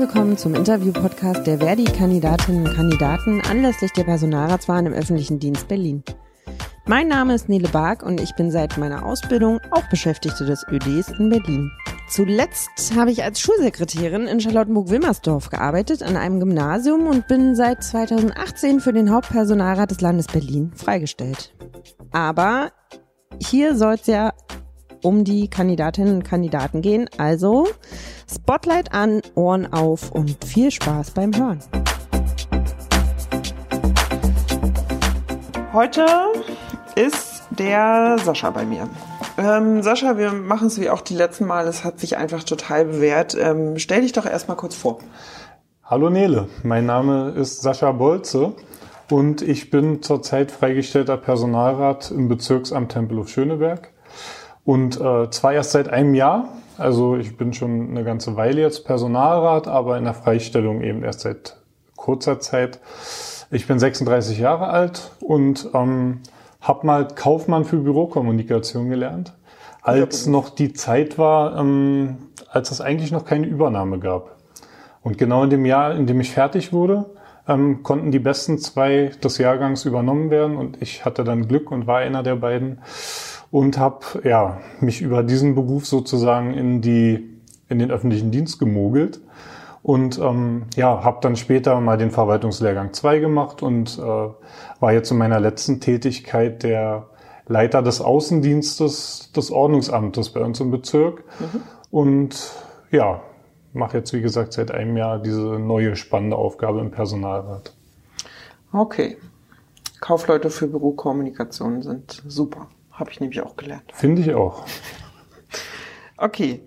willkommen zum Interview-Podcast der Verdi-Kandidatinnen und Kandidaten anlässlich der Personalratswahlen im öffentlichen Dienst Berlin. Mein Name ist Nele Bark und ich bin seit meiner Ausbildung auch Beschäftigte des ÖDs in Berlin. Zuletzt habe ich als Schulsekretärin in Charlottenburg-Wilmersdorf gearbeitet an einem Gymnasium und bin seit 2018 für den Hauptpersonalrat des Landes Berlin freigestellt. Aber hier soll es ja um die Kandidatinnen und Kandidaten gehen, also Spotlight an, Ohren auf und viel Spaß beim Hören. Heute ist der Sascha bei mir. Ähm, Sascha, wir machen es wie auch die letzten Mal. Es hat sich einfach total bewährt. Ähm, stell dich doch erstmal kurz vor. Hallo Nele, mein Name ist Sascha Bolze und ich bin zurzeit freigestellter Personalrat im Bezirksamt Tempelhof Schöneberg und äh, zwar erst seit einem Jahr. Also ich bin schon eine ganze Weile jetzt Personalrat, aber in der Freistellung eben erst seit kurzer Zeit. Ich bin 36 Jahre alt und ähm, habe mal Kaufmann für Bürokommunikation gelernt, als noch die Zeit war, ähm, als es eigentlich noch keine Übernahme gab. Und genau in dem Jahr, in dem ich fertig wurde, ähm, konnten die besten zwei des Jahrgangs übernommen werden und ich hatte dann Glück und war einer der beiden und habe ja mich über diesen Beruf sozusagen in die in den öffentlichen Dienst gemogelt und ähm, ja, habe dann später mal den Verwaltungslehrgang 2 gemacht und äh, war jetzt in meiner letzten Tätigkeit der Leiter des Außendienstes des Ordnungsamtes bei uns im Bezirk. Mhm. Und ja, mache jetzt wie gesagt seit einem Jahr diese neue spannende Aufgabe im Personalrat. Okay. Kaufleute für Bürokommunikation sind super. Habe ich nämlich auch gelernt. Finde ich auch. Okay.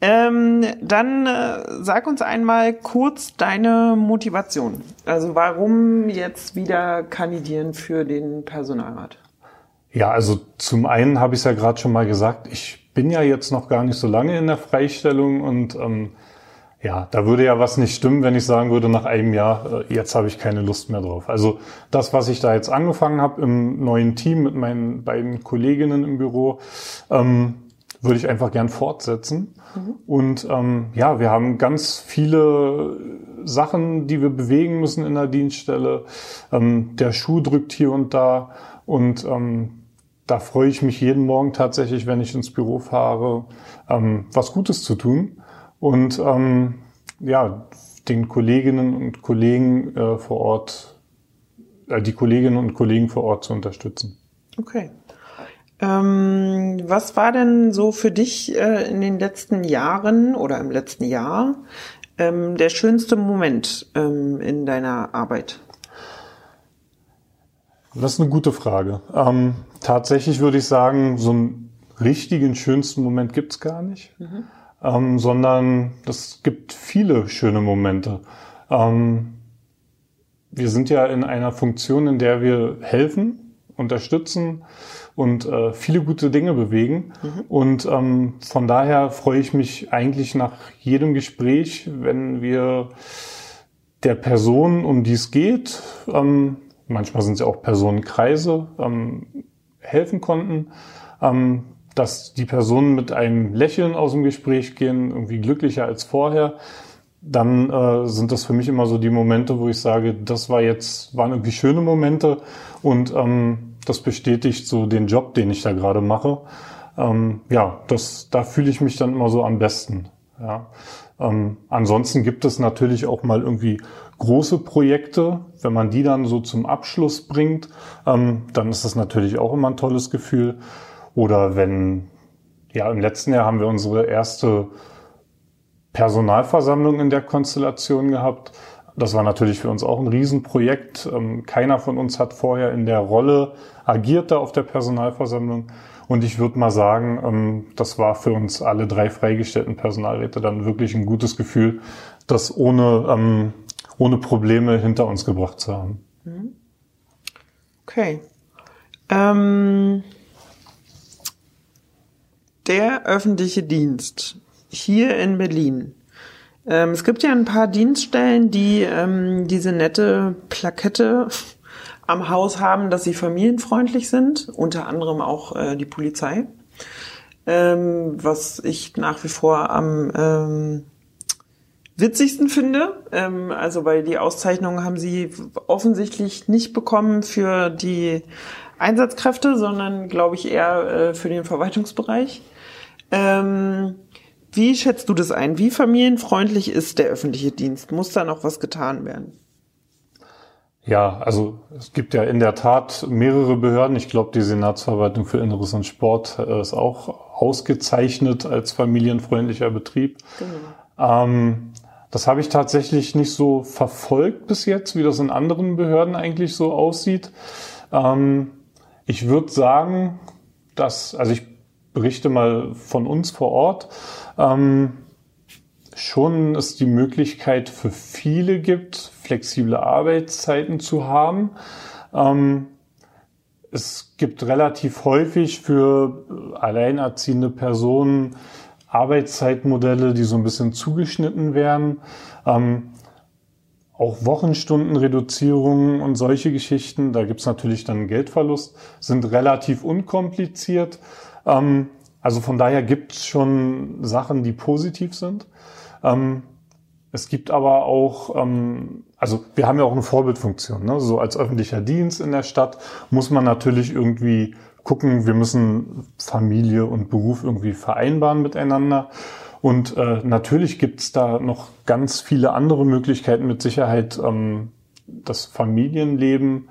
Ähm, dann äh, sag uns einmal kurz deine Motivation. Also warum jetzt wieder kandidieren für den Personalrat? Ja, also zum einen habe ich es ja gerade schon mal gesagt, ich bin ja jetzt noch gar nicht so lange in der Freistellung und ähm, ja, da würde ja was nicht stimmen, wenn ich sagen würde, nach einem Jahr, äh, jetzt habe ich keine Lust mehr drauf. Also das, was ich da jetzt angefangen habe im neuen Team mit meinen beiden Kolleginnen im Büro, ähm, würde ich einfach gern fortsetzen. Mhm. Und ähm, ja, wir haben ganz viele Sachen, die wir bewegen müssen in der Dienststelle. Ähm, der Schuh drückt hier und da. Und ähm, da freue ich mich jeden Morgen tatsächlich, wenn ich ins Büro fahre, ähm, was Gutes zu tun. Und ähm, ja, den Kolleginnen und Kollegen äh, vor Ort, äh, die Kolleginnen und Kollegen vor Ort zu unterstützen. Okay. Ähm, was war denn so für dich äh, in den letzten Jahren oder im letzten Jahr ähm, der schönste Moment ähm, in deiner Arbeit? Das ist eine gute Frage. Ähm, tatsächlich würde ich sagen, so einen richtigen schönsten Moment gibt's gar nicht, mhm. Ähm, sondern es gibt viele schöne Momente. Ähm, wir sind ja in einer Funktion, in der wir helfen, unterstützen, und äh, viele gute Dinge bewegen. Mhm. Und ähm, von daher freue ich mich eigentlich nach jedem Gespräch, wenn wir der Person, um die es geht, ähm, manchmal sind es ja auch Personenkreise, ähm, helfen konnten, ähm, dass die Personen mit einem Lächeln aus dem Gespräch gehen, irgendwie glücklicher als vorher dann äh, sind das für mich immer so die Momente, wo ich sage, das war jetzt, waren irgendwie schöne Momente und ähm, das bestätigt so den Job, den ich da gerade mache. Ähm, ja, das, da fühle ich mich dann immer so am besten. Ja. Ähm, ansonsten gibt es natürlich auch mal irgendwie große Projekte. Wenn man die dann so zum Abschluss bringt, ähm, dann ist das natürlich auch immer ein tolles Gefühl. Oder wenn, ja, im letzten Jahr haben wir unsere erste Personalversammlung in der Konstellation gehabt. Das war natürlich für uns auch ein Riesenprojekt. Ähm, keiner von uns hat vorher in der Rolle agiert da auf der Personalversammlung. Und ich würde mal sagen, ähm, das war für uns alle drei freigestellten Personalräte dann wirklich ein gutes Gefühl, das ohne, ähm, ohne Probleme hinter uns gebracht zu haben. Mhm. Okay. Ähm, der öffentliche Dienst hier in Berlin ähm, es gibt ja ein paar Dienststellen, die ähm, diese nette Plakette am Haus haben, dass sie familienfreundlich sind, unter anderem auch äh, die Polizei. Ähm, was ich nach wie vor am ähm, witzigsten finde. Ähm, also weil die Auszeichnung haben sie offensichtlich nicht bekommen für die Einsatzkräfte, sondern glaube ich eher äh, für den Verwaltungsbereich. Ähm, wie schätzt du das ein? Wie familienfreundlich ist der öffentliche Dienst? Muss da noch was getan werden? Ja, also es gibt ja in der Tat mehrere Behörden. Ich glaube, die Senatsverwaltung für Inneres und Sport äh, ist auch ausgezeichnet als familienfreundlicher Betrieb. Genau. Ähm, das habe ich tatsächlich nicht so verfolgt bis jetzt, wie das in anderen Behörden eigentlich so aussieht. Ähm, ich würde sagen, dass, also ich berichte mal von uns vor Ort, ähm, schon es die Möglichkeit für viele gibt, flexible Arbeitszeiten zu haben. Ähm, es gibt relativ häufig für alleinerziehende Personen Arbeitszeitmodelle, die so ein bisschen zugeschnitten werden. Ähm, auch Wochenstundenreduzierungen und solche Geschichten, da gibt's natürlich dann Geldverlust, sind relativ unkompliziert. Ähm, also von daher gibt's schon Sachen, die positiv sind. Ähm, es gibt aber auch, ähm, also wir haben ja auch eine Vorbildfunktion. Ne? So als öffentlicher Dienst in der Stadt muss man natürlich irgendwie gucken, wir müssen Familie und Beruf irgendwie vereinbaren miteinander. Und äh, natürlich gibt's da noch ganz viele andere Möglichkeiten mit Sicherheit, ähm, das Familienleben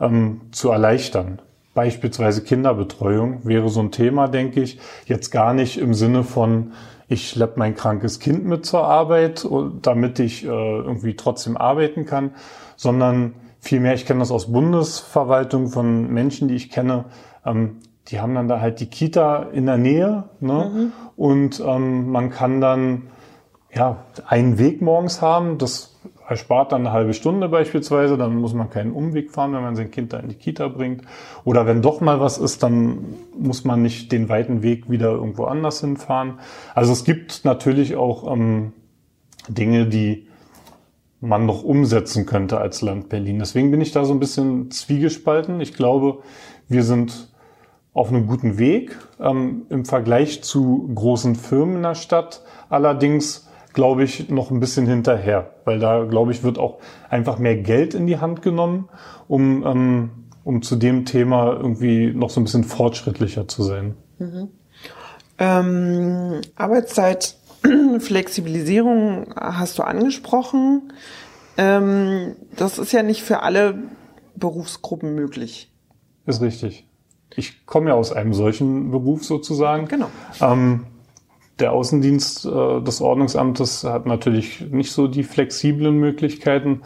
ähm, zu erleichtern. Beispielsweise Kinderbetreuung wäre so ein Thema, denke ich. Jetzt gar nicht im Sinne von, ich schleppe mein krankes Kind mit zur Arbeit, damit ich äh, irgendwie trotzdem arbeiten kann, sondern vielmehr, ich kenne das aus Bundesverwaltung von Menschen, die ich kenne, ähm, die haben dann da halt die Kita in der Nähe ne? Mhm. und ähm, man kann dann ja einen Weg morgens haben. Das erspart dann eine halbe Stunde beispielsweise, dann muss man keinen Umweg fahren, wenn man sein Kind da in die Kita bringt. Oder wenn doch mal was ist, dann muss man nicht den weiten Weg wieder irgendwo anders hinfahren. Also es gibt natürlich auch ähm, Dinge, die man noch umsetzen könnte als Land Berlin. Deswegen bin ich da so ein bisschen zwiegespalten. Ich glaube, wir sind auf einem guten Weg ähm, im Vergleich zu großen Firmen in der Stadt. Allerdings glaube ich, noch ein bisschen hinterher, weil da, glaube ich, wird auch einfach mehr Geld in die Hand genommen, um, ähm, um zu dem Thema irgendwie noch so ein bisschen fortschrittlicher zu sein. Mhm. Ähm, Arbeitszeit, Flexibilisierung hast du angesprochen. Ähm, das ist ja nicht für alle Berufsgruppen möglich. Ist richtig. Ich komme ja aus einem solchen Beruf sozusagen. Genau. Ähm, der Außendienst äh, des Ordnungsamtes hat natürlich nicht so die flexiblen Möglichkeiten.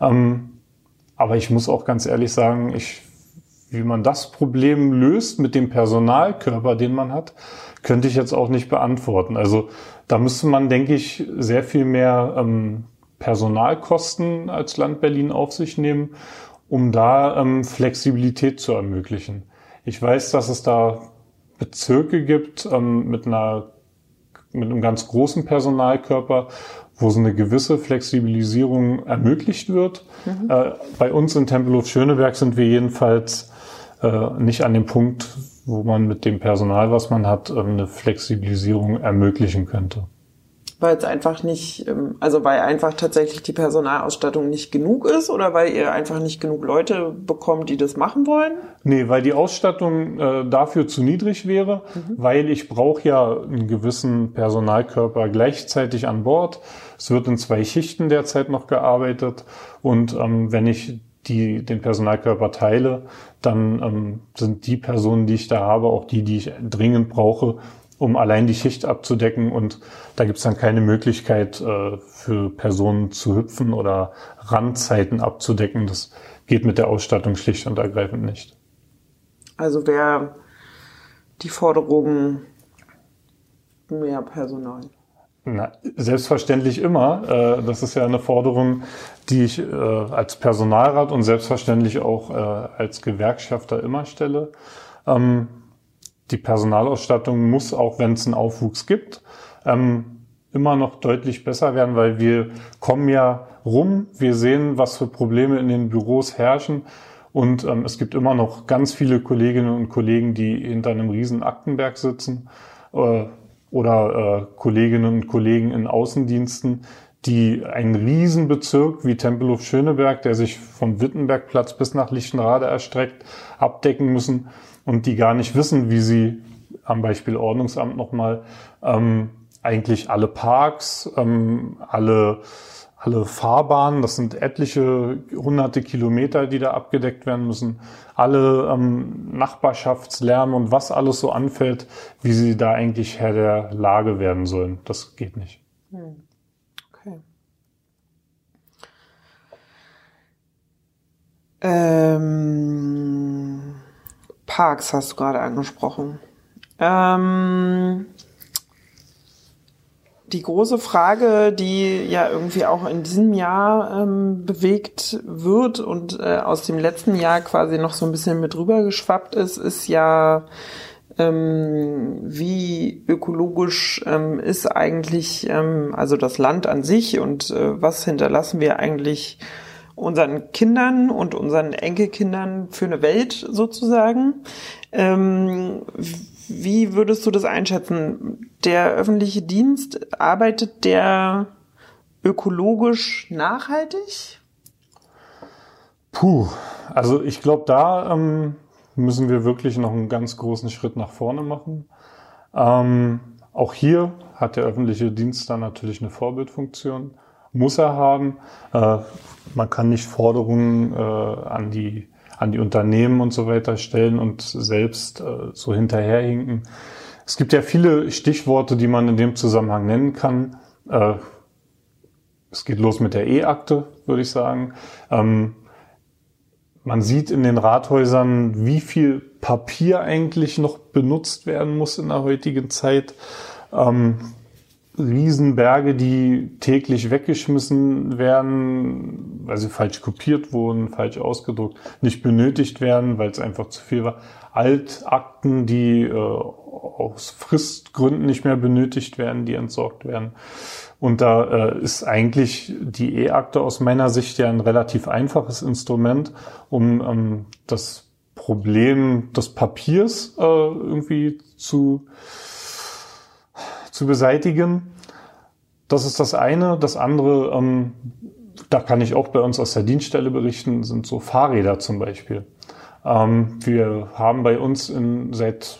Ähm, aber ich muss auch ganz ehrlich sagen, ich, wie man das Problem löst mit dem Personalkörper, den man hat, könnte ich jetzt auch nicht beantworten. Also da müsste man, denke ich, sehr viel mehr ähm, Personalkosten als Land Berlin auf sich nehmen, um da ähm, Flexibilität zu ermöglichen. Ich weiß, dass es da Bezirke gibt ähm, mit einer mit einem ganz großen Personalkörper, wo so eine gewisse Flexibilisierung ermöglicht wird. Mhm. Äh, bei uns in Tempelhof Schöneberg sind wir jedenfalls äh, nicht an dem Punkt, wo man mit dem Personal, was man hat, ähm, eine Flexibilisierung ermöglichen könnte weil es einfach nicht, ähm, also weil einfach tatsächlich die Personalausstattung nicht genug ist oder weil ihr einfach nicht genug Leute bekommt, die das machen wollen? Nee, weil die Ausstattung äh, dafür zu niedrig wäre, mhm. weil ich brauche ja einen gewissen Personalkörper gleichzeitig an Bord. Es wird in zwei Schichten derzeit noch gearbeitet und ähm, wenn ich die den Personalkörper teile, dann ähm, sind die Personen, die ich da habe, auch die, die ich dringend brauche, um allein die Schicht abzudecken. Und da gibt es dann keine Möglichkeit äh, für Personen zu hüpfen oder Randzeiten abzudecken. Das geht mit der Ausstattung schlicht und ergreifend nicht. Also wäre die Forderung mehr Personal. Na, selbstverständlich immer. Äh, das ist ja eine Forderung, die ich äh, als Personalrat und selbstverständlich auch als Gewerkschafter immer stelle. Die Personalausstattung muss, auch wenn es einen Aufwuchs gibt, ähm, immer noch deutlich besser werden, weil wir kommen ja rum, wir sehen, was für Probleme in den Büros herrschen und ähm, es gibt immer noch ganz viele Kolleginnen und Kollegen, die hinter einem riesen Aktenberg sitzen äh, oder äh, Kolleginnen und Kollegen in Außendiensten, die einen Riesenbezirk wie Tempelhof Schöneberg, der sich vom Wittenbergplatz bis nach Lichtenrade erstreckt, abdecken müssen und die gar nicht wissen, wie sie am Beispiel Ordnungsamt nochmal ähm, eigentlich alle Parks, ähm, alle alle Fahrbahnen, das sind etliche hunderte Kilometer, die da abgedeckt werden müssen, alle ähm, Nachbarschaftslärm und was alles so anfällt, wie sie da eigentlich Herr der Lage werden sollen. Das geht nicht. Hm. Okay. Ähm, Parks hast du gerade angesprochen. Ähm, die große Frage, die ja irgendwie auch in diesem Jahr ähm, bewegt wird und äh, aus dem letzten Jahr quasi noch so ein bisschen mit rübergeschwappt ist, ist ja, ähm, wie ökologisch ähm, ist eigentlich ähm, also das Land an sich und äh, was hinterlassen wir eigentlich unseren Kindern und unseren Enkelkindern für eine Welt sozusagen. Ähm, wie würdest du das einschätzen? Der öffentliche Dienst, arbeitet der ökologisch nachhaltig? Puh, also ich glaube, da ähm, müssen wir wirklich noch einen ganz großen Schritt nach vorne machen. Ähm, auch hier hat der öffentliche Dienst dann natürlich eine Vorbildfunktion, muss er haben. Äh, man kann nicht Forderungen äh, an die an die Unternehmen und so weiter stellen und selbst äh, so hinterherhinken. Es gibt ja viele Stichworte, die man in dem Zusammenhang nennen kann. Es geht los mit der E-Akte, würde ich sagen. Ähm, man sieht in den Rathäusern, wie viel Papier eigentlich noch benutzt werden muss in der heutigen Zeit. Ähm, Riesenberge, die täglich weggeschmissen werden, weil sie falsch kopiert wurden, falsch ausgedruckt, nicht benötigt werden, weil es einfach zu viel war. Altakten, die äh, aus Fristgründen nicht mehr benötigt werden, die entsorgt werden. Und da äh, ist eigentlich die E-Akte aus meiner Sicht ja ein relativ einfaches Instrument, um ähm, das Problem des Papiers äh, irgendwie zu zu beseitigen. Das ist das eine. Das andere, ähm, da kann ich auch bei uns aus der Dienststelle berichten, sind so Fahrräder zum Beispiel. Ähm, wir haben bei uns in, seit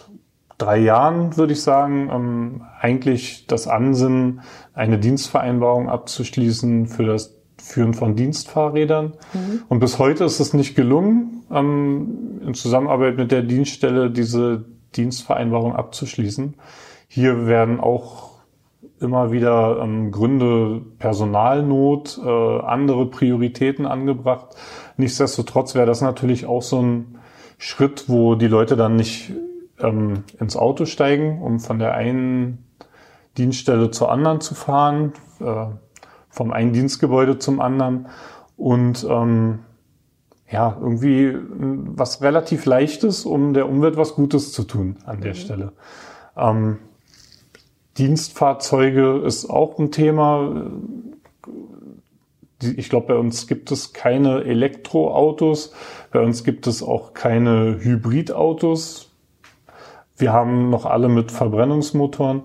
drei Jahren, würde ich sagen, ähm, eigentlich das Ansinnen, eine Dienstvereinbarung abzuschließen für das Führen von Dienstfahrrädern. Mhm. Und bis heute ist es nicht gelungen, ähm, in Zusammenarbeit mit der Dienststelle diese Dienstvereinbarung abzuschließen. Hier werden auch immer wieder ähm, Gründe Personalnot, äh, andere Prioritäten angebracht. Nichtsdestotrotz wäre das natürlich auch so ein Schritt, wo die Leute dann nicht ähm, ins Auto steigen, um von der einen Dienststelle zur anderen zu fahren, äh, vom einen Dienstgebäude zum anderen und ähm, ja, irgendwie was relativ leichtes, um der Umwelt was Gutes zu tun an der mhm. Stelle. Ähm, Dienstfahrzeuge ist auch ein Thema. Ich glaube, bei uns gibt es keine Elektroautos. Bei uns gibt es auch keine Hybridautos. Wir haben noch alle mit Verbrennungsmotoren.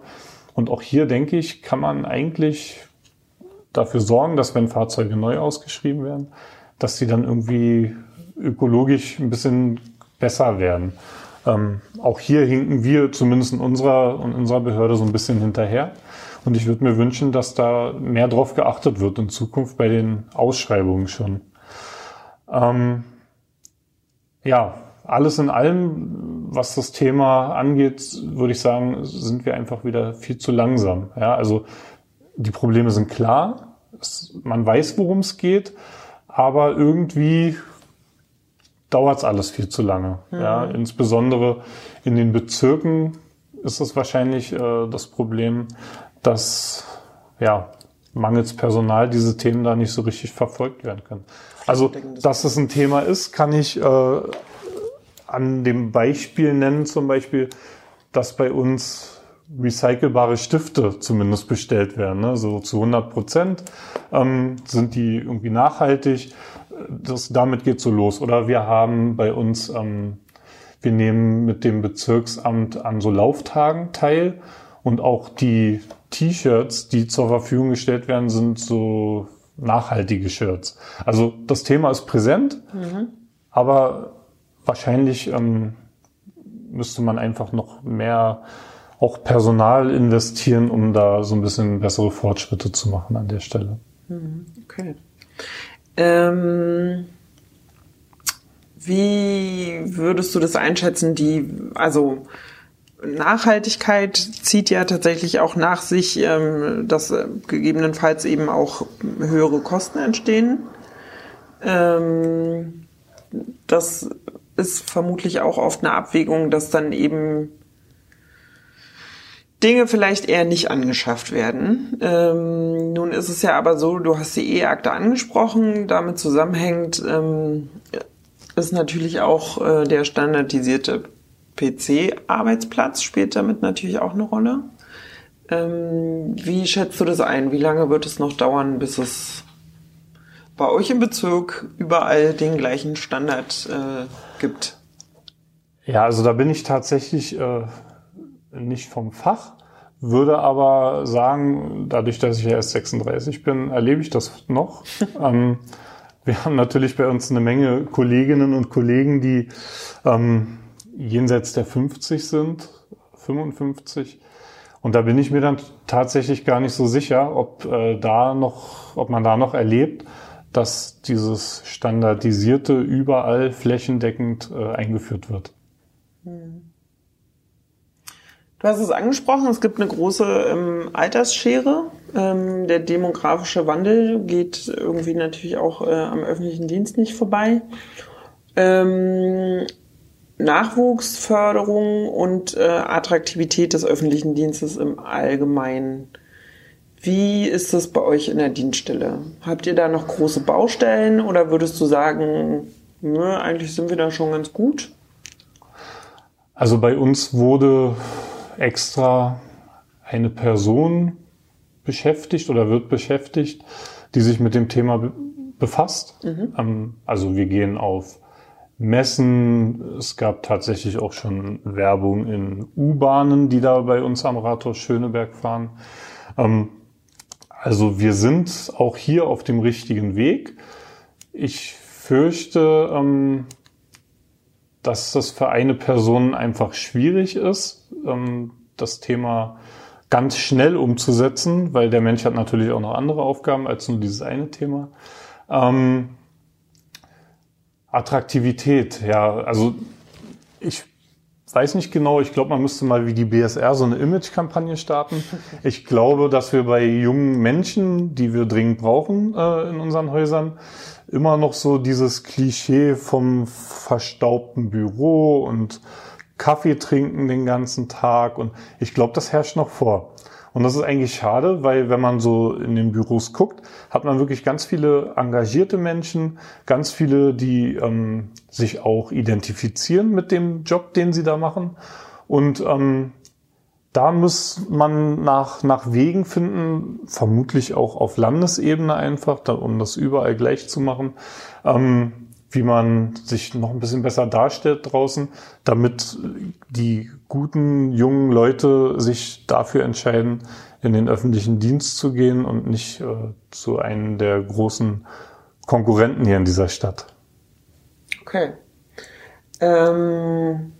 Und auch hier, denke ich, kann man eigentlich dafür sorgen, dass wenn Fahrzeuge neu ausgeschrieben werden, dass sie dann irgendwie ökologisch ein bisschen besser werden. Ähm, auch hier hinken wir zumindest in unserer, in unserer Behörde so ein bisschen hinterher. Und ich würde mir wünschen, dass da mehr drauf geachtet wird in Zukunft bei den Ausschreibungen schon. Ähm, ja, alles in allem, was das Thema angeht, würde ich sagen, sind wir einfach wieder viel zu langsam. Ja, also die Probleme sind klar, es, man weiß, worum es geht, aber irgendwie dauert es alles viel zu lange. Mhm. Ja, insbesondere in den Bezirken ist es wahrscheinlich äh, das Problem, dass ja mangels Personal diese Themen da nicht so richtig verfolgt werden können. Also, dass es ein Thema ist, kann ich äh, an dem Beispiel nennen, zum Beispiel, dass bei uns recycelbare Stifte zumindest bestellt werden. Ne? So zu 100 Prozent ähm, sind die irgendwie nachhaltig das, damit geht so los. Oder wir haben bei uns, ähm, wir nehmen mit dem Bezirksamt an so Lauftagen teil Und auch die T-Shirts, die zur Verfügung gestellt werden, sind so nachhaltige Shirts. Also das Thema ist präsent, mhm. aber wahrscheinlich ähm, müsste man einfach noch mehr auch Personal investieren, um da so ein bisschen bessere Fortschritte zu machen an der Stelle. Mhm. Okay. Ähm, wie würdest du das einschätzen? Die, also Nachhaltigkeit zieht ja tatsächlich auch nach sich, ähm, dass äh, gegebenenfalls eben auch höhere Kosten entstehen. Ähm, das ist vermutlich auch oft eine Abwägung, dass dann eben Dinge vielleicht eher nicht angeschafft werden. Ähm, nun ist es ja aber so, du hast die E-Akte angesprochen, damit zusammenhängt ähm, ist natürlich auch äh, der standardisierte PC-Arbeitsplatz spielt damit natürlich auch eine Rolle. Ähm, wie schätzt du das ein? Wie lange wird es noch dauern, bis es bei euch im Bezirk überall den gleichen Standard äh, gibt? Ja, also da bin ich tatsächlich äh, nicht vom Fach, würde aber sagen, dadurch, dass ich ja erst 36 bin, erlebe ich das noch. ähm, wir haben natürlich bei uns eine Menge Kolleginnen und Kollegen, die ähm, jenseits der 50 sind, 55. Und da bin ich mir dann tatsächlich gar nicht so sicher, ob äh, da noch, ob man da noch erlebt, dass dieses standardisierte überall flächendeckend äh, eingeführt wird. Hm. Du hast es angesprochen, es gibt eine große ähm, Altersschere. Ähm, der demografische Wandel geht irgendwie natürlich auch äh, am öffentlichen Dienst nicht vorbei. Ähm, Nachwuchsförderung und äh, Attraktivität des öffentlichen Dienstes im Allgemeinen. Wie ist das bei euch in der Dienststelle? Habt ihr da noch große Baustellen oder würdest du sagen, nö, eigentlich sind wir da schon ganz gut? Also bei uns wurde extra eine Person beschäftigt oder wird beschäftigt, die sich mit dem Thema befasst. Mhm. Ähm, also wir gehen auf Messen. Es gab tatsächlich auch schon Werbung in U-Bahnen, die da bei uns am Rathaus Schöneberg fahren. Ähm, also wir sind auch hier auf dem richtigen Weg. Ich fürchte, ähm, dass das für eine Person einfach schwierig ist, ähm, das Thema ganz schnell umzusetzen, weil der Mensch hat natürlich auch noch andere Aufgaben als nur dieses eine Thema. Attraktivität, ja, also ich weiß nicht genau, ich glaube, man müsste mal wie die BSR so eine Image-Kampagne starten. Ich glaube, dass wir bei jungen Menschen, die wir dringend brauchen äh, in unseren Häusern, immer noch so dieses Klischee vom verstaubten Büro und Kaffee trinken den ganzen Tag und ich glaube, das herrscht noch vor. Und das ist eigentlich schade, weil wenn man so in den Büros guckt, hat man wirklich ganz viele engagierte Menschen, ganz viele, die ähm, sich auch identifizieren mit dem Job, den sie da machen. Und ähm, da muss man nach, nach Wegen finden, vermutlich auch auf Landesebene einfach, da, um das überall gleich zu machen, ähm, wie man sich noch ein bisschen besser darstellt draußen, damit die guten jungen Leute sich dafür entscheiden, in den öffentlichen Dienst zu gehen und nicht äh, zu einem der großen Konkurrenten hier in dieser Stadt. Okay. Ähm,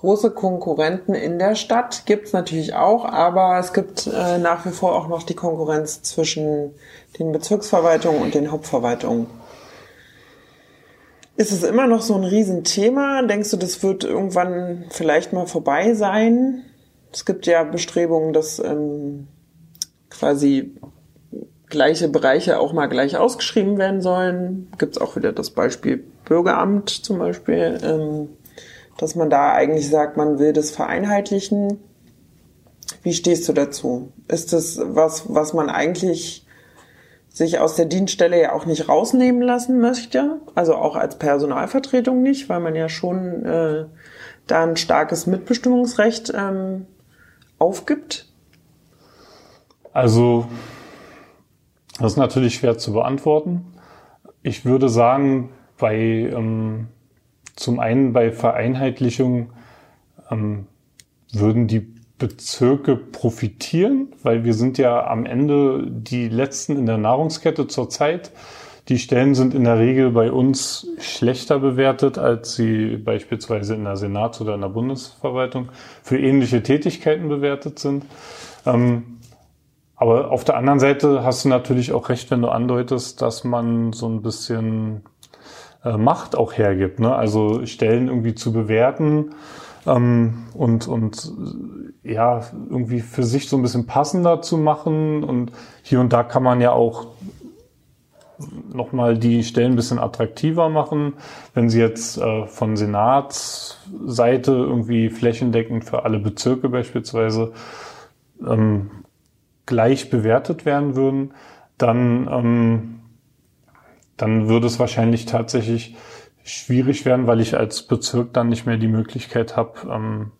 große Konkurrenten in der Stadt gibt es natürlich auch, aber es gibt äh, nach wie vor auch noch die Konkurrenz zwischen den Bezirksverwaltungen und den Hauptverwaltungen. Ist es immer noch so ein Riesenthema? Denkst du, das wird irgendwann vielleicht mal vorbei sein? Es gibt ja Bestrebungen, dass ähm, quasi gleiche Bereiche auch mal gleich ausgeschrieben werden sollen. Gibt es auch wieder das Beispiel Bürgeramt zum Beispiel. Ähm, dass man da eigentlich sagt, man will das vereinheitlichen. Wie stehst du dazu? Ist das was, was man eigentlich sich aus der Dienststelle ja auch nicht rausnehmen lassen möchte? Also auch als Personalvertretung nicht, weil man ja schon äh, da ein starkes Mitbestimmungsrecht ähm, aufgibt? Also, das ist natürlich schwer zu beantworten. Ich würde sagen, bei ähm, zum einen bei Vereinheitlichung ähm, würden die Bezirke profitieren, weil wir sind ja am Ende die letzten in der Nahrungskette zurzeit. Die Stellen sind in der Regel bei uns schlechter bewertet, als sie beispielsweise in der Senats- oder in der Bundesverwaltung für ähnliche Tätigkeiten bewertet sind. Ähm, aber auf der anderen Seite hast du natürlich auch recht, wenn du andeutest, dass man so ein bisschen äh, Macht auch hergibt. Ne? Also Stellen irgendwie zu bewerten ähm, und, und äh, ja, irgendwie für sich so ein bisschen passender zu machen. Und hier und da kann man ja auch nochmal die Stellen ein bisschen attraktiver machen. Wenn sie jetzt äh, von Senatsseite irgendwie flächendeckend für alle Bezirke beispielsweise ähm, gleich bewertet werden würden, dann, ähm, dann würde es wahrscheinlich tatsächlich schwierig werden, weil ich als Bezirk dann nicht mehr die Möglichkeit habe, ähm,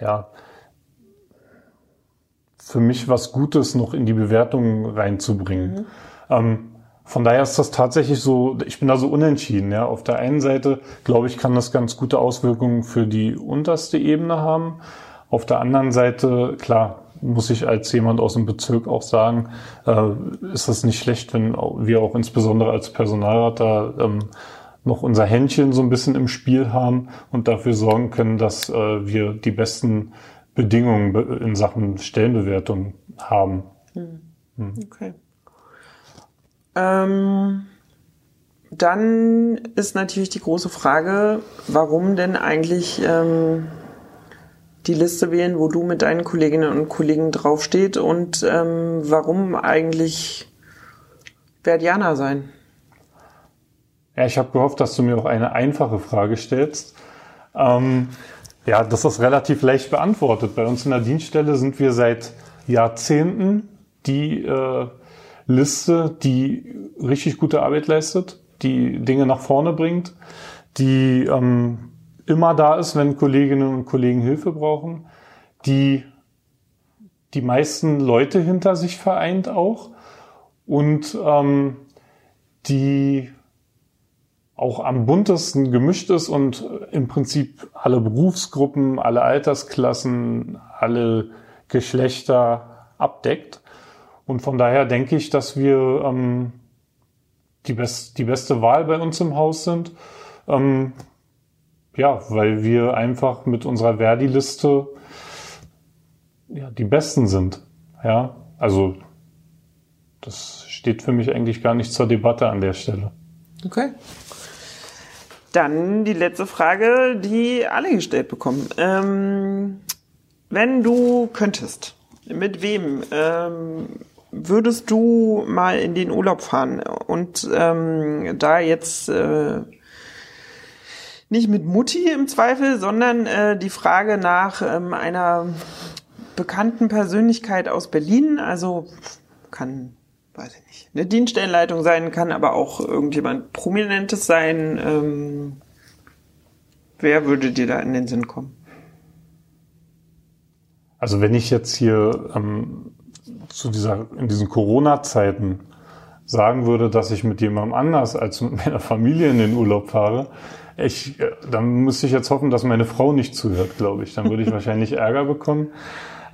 ja, für mich was Gutes noch in die Bewertung reinzubringen. Mhm. Ähm, von daher ist das tatsächlich so, ich bin da so unentschieden. Ja. Auf der einen Seite, glaube ich, kann das ganz gute Auswirkungen für die unterste Ebene haben. Auf der anderen Seite, klar, muss ich als jemand aus dem Bezirk auch sagen, äh, ist es nicht schlecht, wenn wir auch insbesondere als Personalrat da ähm, noch unser Händchen so ein bisschen im Spiel haben und dafür sorgen können, dass äh, wir die besten Bedingungen in Sachen Stellenbewertung haben. Hm. hm. Okay. Ähm, dann ist natürlich die große Frage, warum denn eigentlich ähm, die Liste wählen, wo du mit deinen Kolleginnen und Kollegen draufsteht und ähm, warum eigentlich Verdianer sein? Ja, ich habe gehofft, dass du mir auch eine einfache Frage stellst. Ähm, ja, das ist relativ leicht beantwortet. Bei uns in der Dienststelle sind wir seit Jahrzehnten die äh, Liste, die richtig gute Arbeit leistet, die Dinge nach vorne bringt, die ähm, immer da ist, wenn Kolleginnen und Kollegen Hilfe brauchen, die die meisten Leute hinter sich vereint auch und ähm, die auch am buntesten gemischt ist und im Prinzip alle Berufsgruppen, alle Altersklassen, alle Geschlechter abdeckt. Und von daher denke ich, dass wir ähm, die, best, die beste Wahl bei uns im Haus sind. Ähm, ja, weil wir einfach mit unserer Verdi-Liste ja, die Besten sind. Ja, also das steht für mich eigentlich gar nicht zur Debatte an der Stelle. Okay. Dann die letzte Frage, die alle gestellt bekommen. Ähm, wenn du könntest, mit wem ähm, würdest du mal in den Urlaub fahren und ähm, da jetzt äh, nicht mit Mutti im Zweifel, sondern äh, die Frage nach ähm, einer bekannten Persönlichkeit aus Berlin, also kann, weiß ich nicht, eine Dienststellenleitung sein, kann aber auch irgendjemand Prominentes sein. Ähm, wer würde dir da in den Sinn kommen? Also wenn ich jetzt hier ähm, zu dieser, in diesen Corona-Zeiten sagen würde, dass ich mit jemandem anders als mit meiner Familie in den Urlaub fahre, ich, äh, dann müsste ich jetzt hoffen, dass meine Frau nicht zuhört, glaube ich. Dann würde ich wahrscheinlich Ärger bekommen.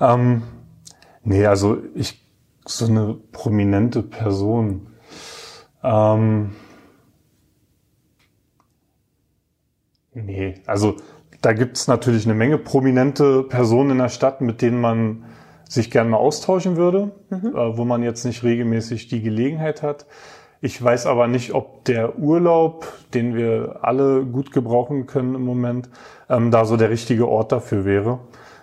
Ähm, nee, also ich, so eine prominente Person. Ähm, nee, also da gibt es natürlich eine Menge prominente Personen in der Stadt, mit denen man sich gerne mal austauschen würde, mhm. äh, wo man jetzt nicht regelmäßig die Gelegenheit hat. Ich weiß aber nicht, ob der Urlaub, den wir alle gut gebrauchen können im Moment, ähm, da so der richtige Ort dafür wäre.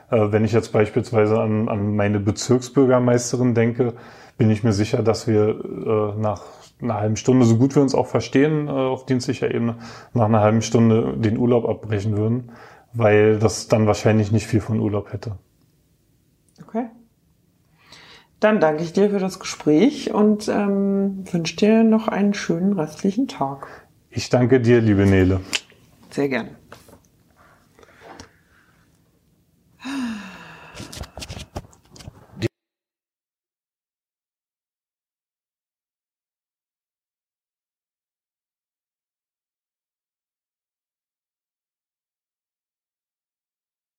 Äh, wenn ich jetzt beispielsweise an, an meine Bezirksbürgermeisterin denke, bin ich mir sicher, dass wir äh, nach einer halben Stunde, so gut wir uns auch verstehen äh, auf dienstlicher Ebene, nach einer halben Stunde den Urlaub abbrechen würden, weil das dann wahrscheinlich nicht viel von Urlaub hätte. Okay. Dann danke ich dir für das Gespräch und ähm, wünsche dir noch einen schönen restlichen Tag. Ich danke dir, liebe Nele. Sehr gern.